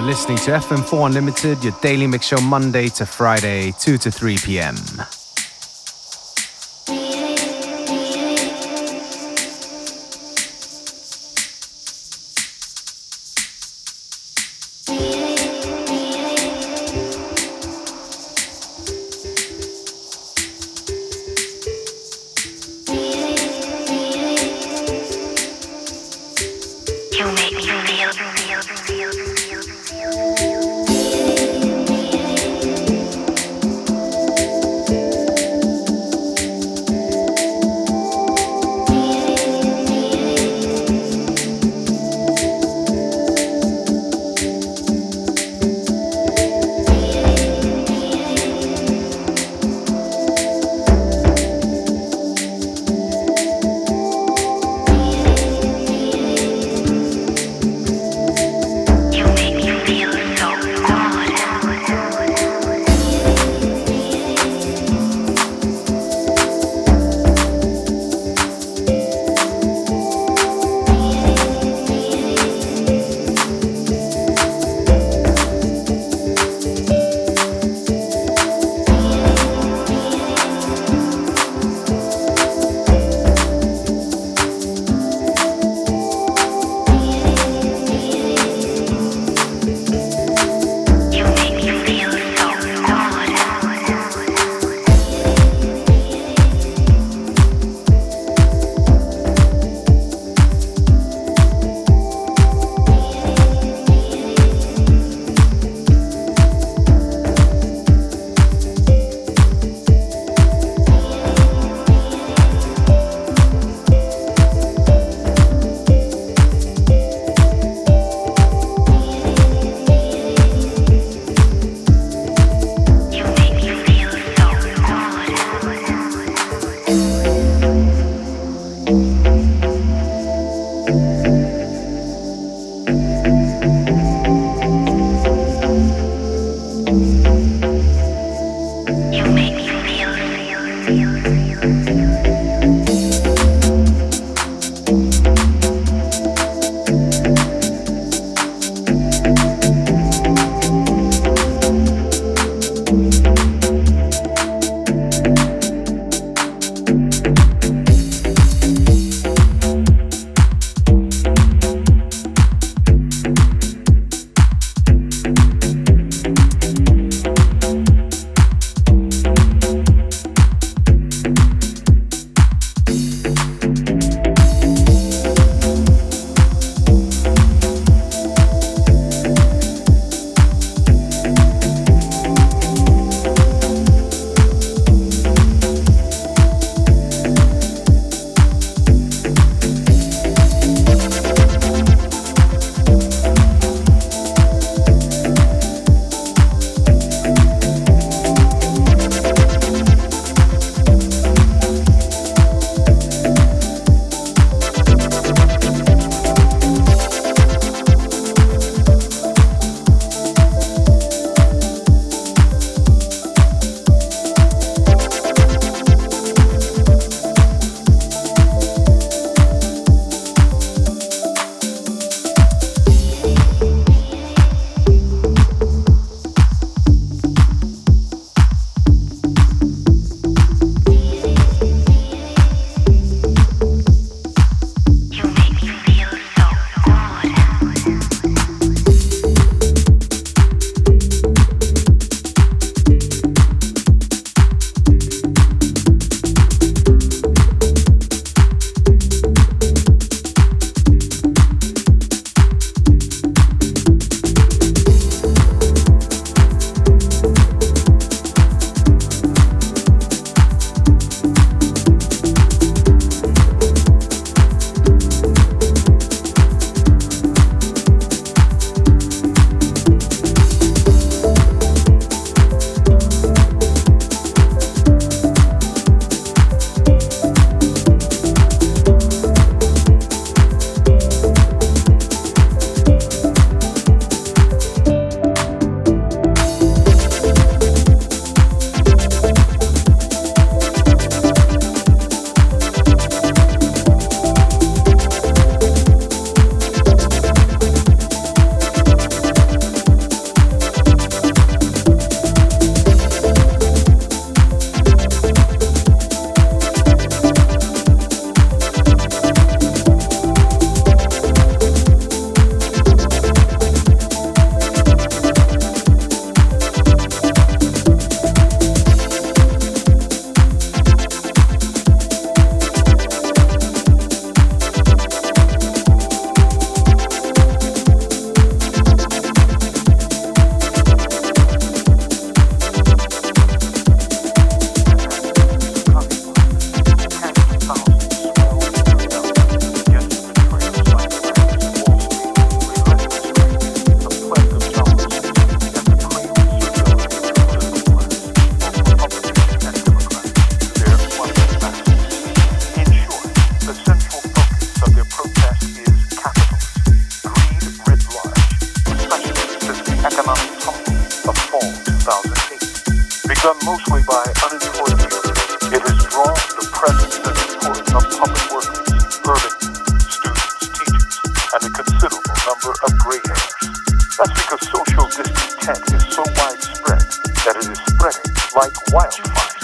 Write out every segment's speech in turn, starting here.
You're listening to FM4 Unlimited, your daily mix show Monday to Friday, 2 to 3 p.m. so widespread that it is spreading like wildfire.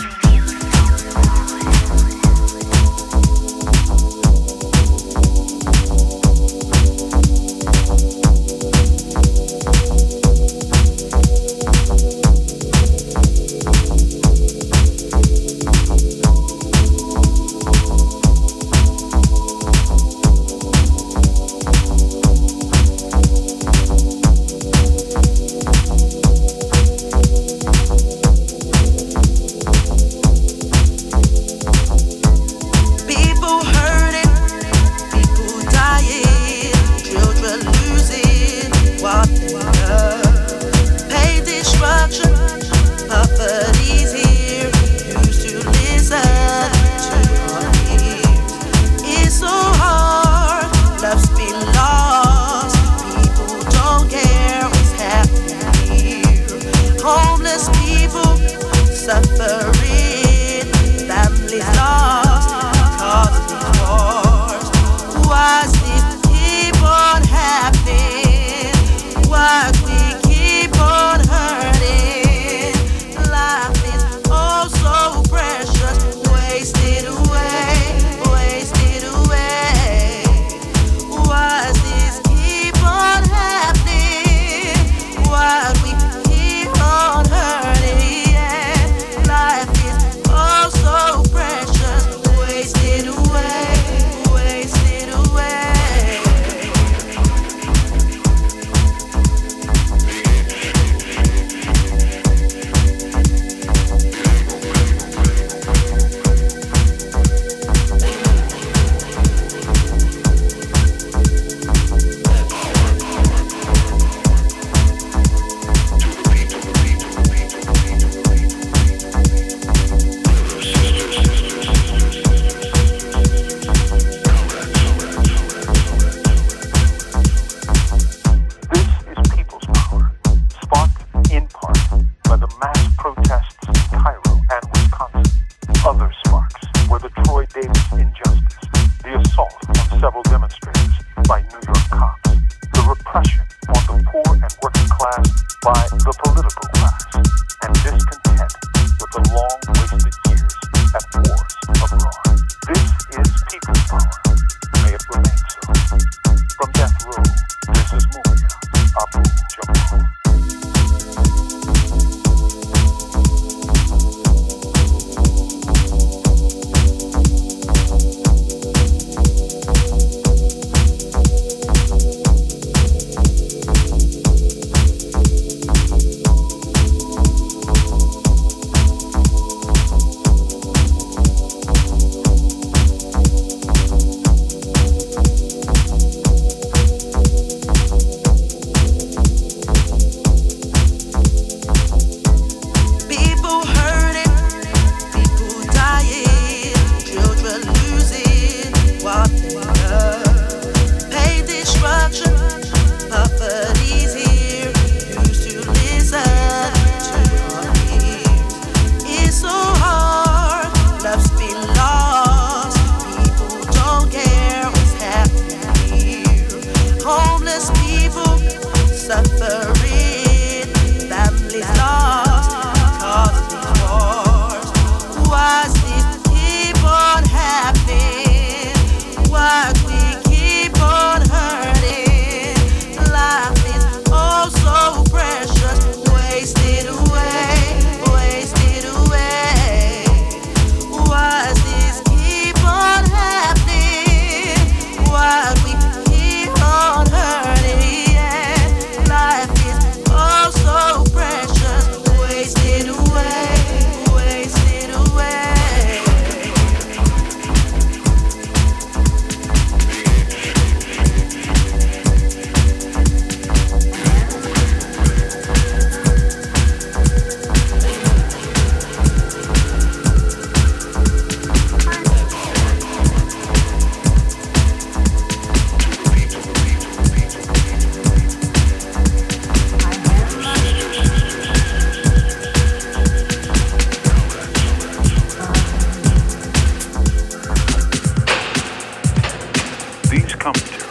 comforter.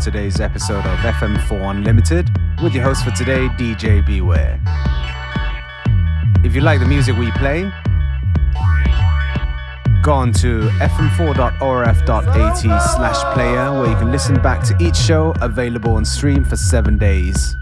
Today's episode of FM4 Unlimited with your host for today, DJ Beware. If you like the music we play, go on to fm4.orf.at slash player where you can listen back to each show available on stream for seven days.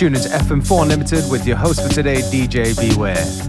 You're tuning to FM4 Unlimited with your host for today, DJ Beware.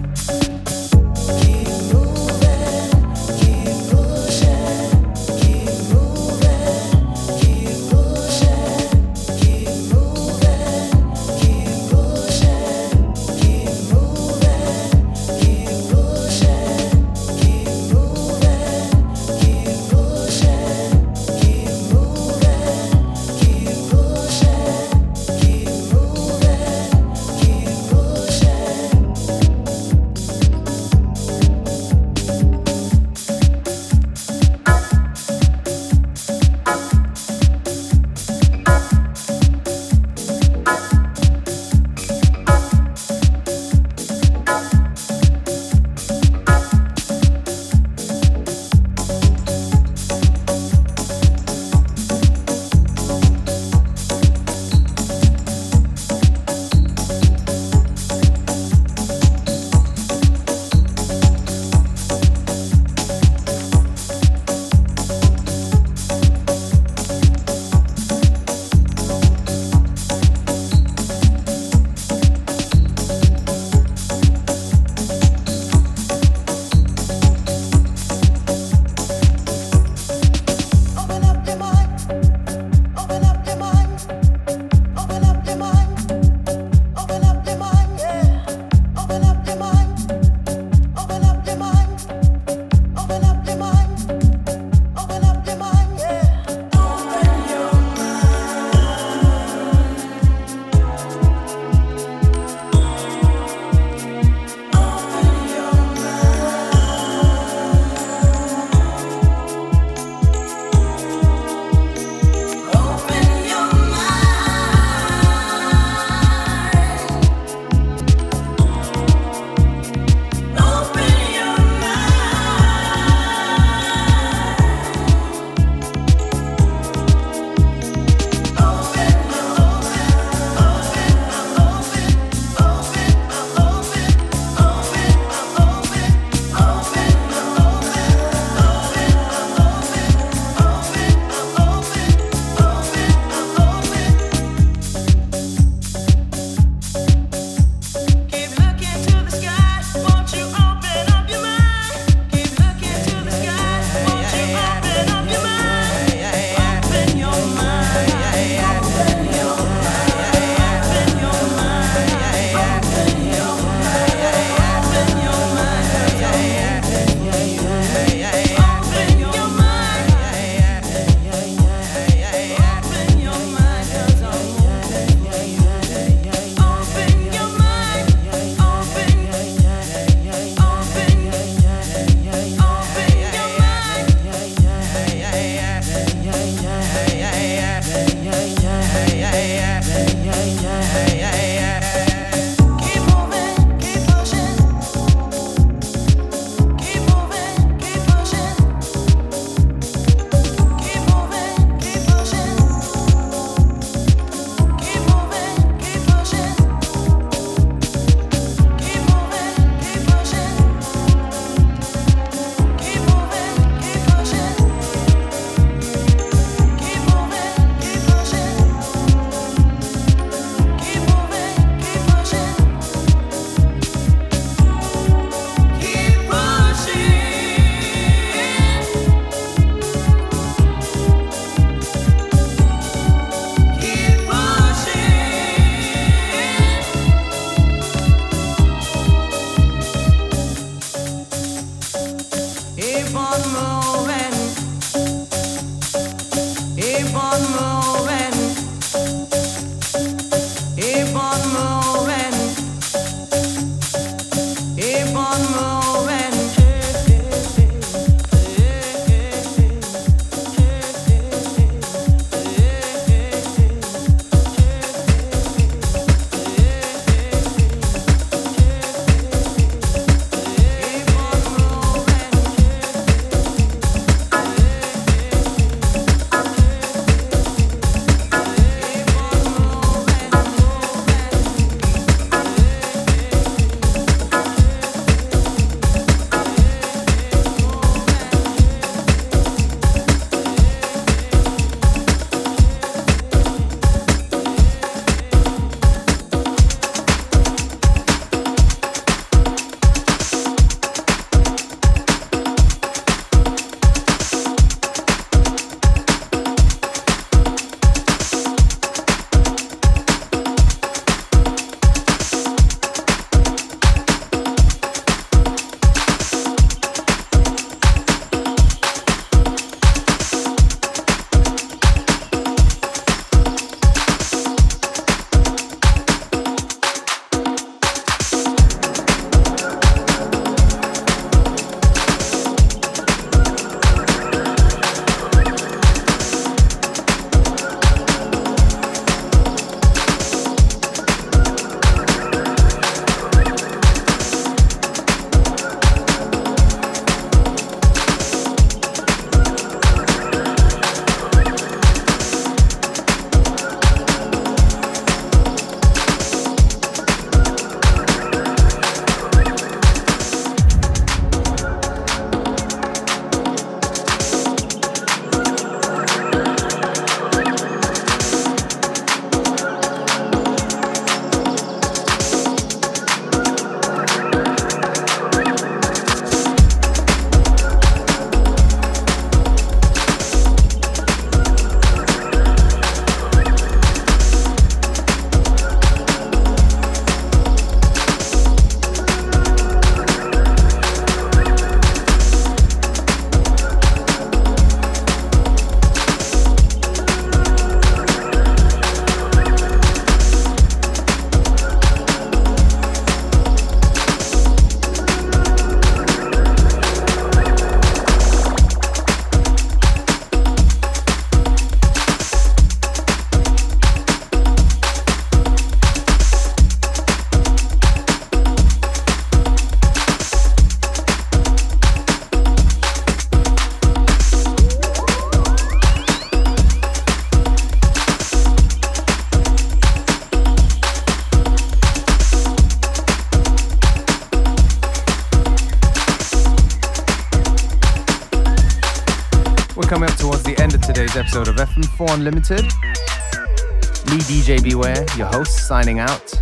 Unlimited. Me, DJ Beware, your host, signing out.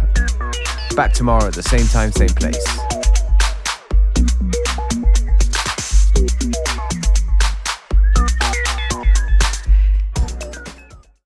Back tomorrow at the same time, same place.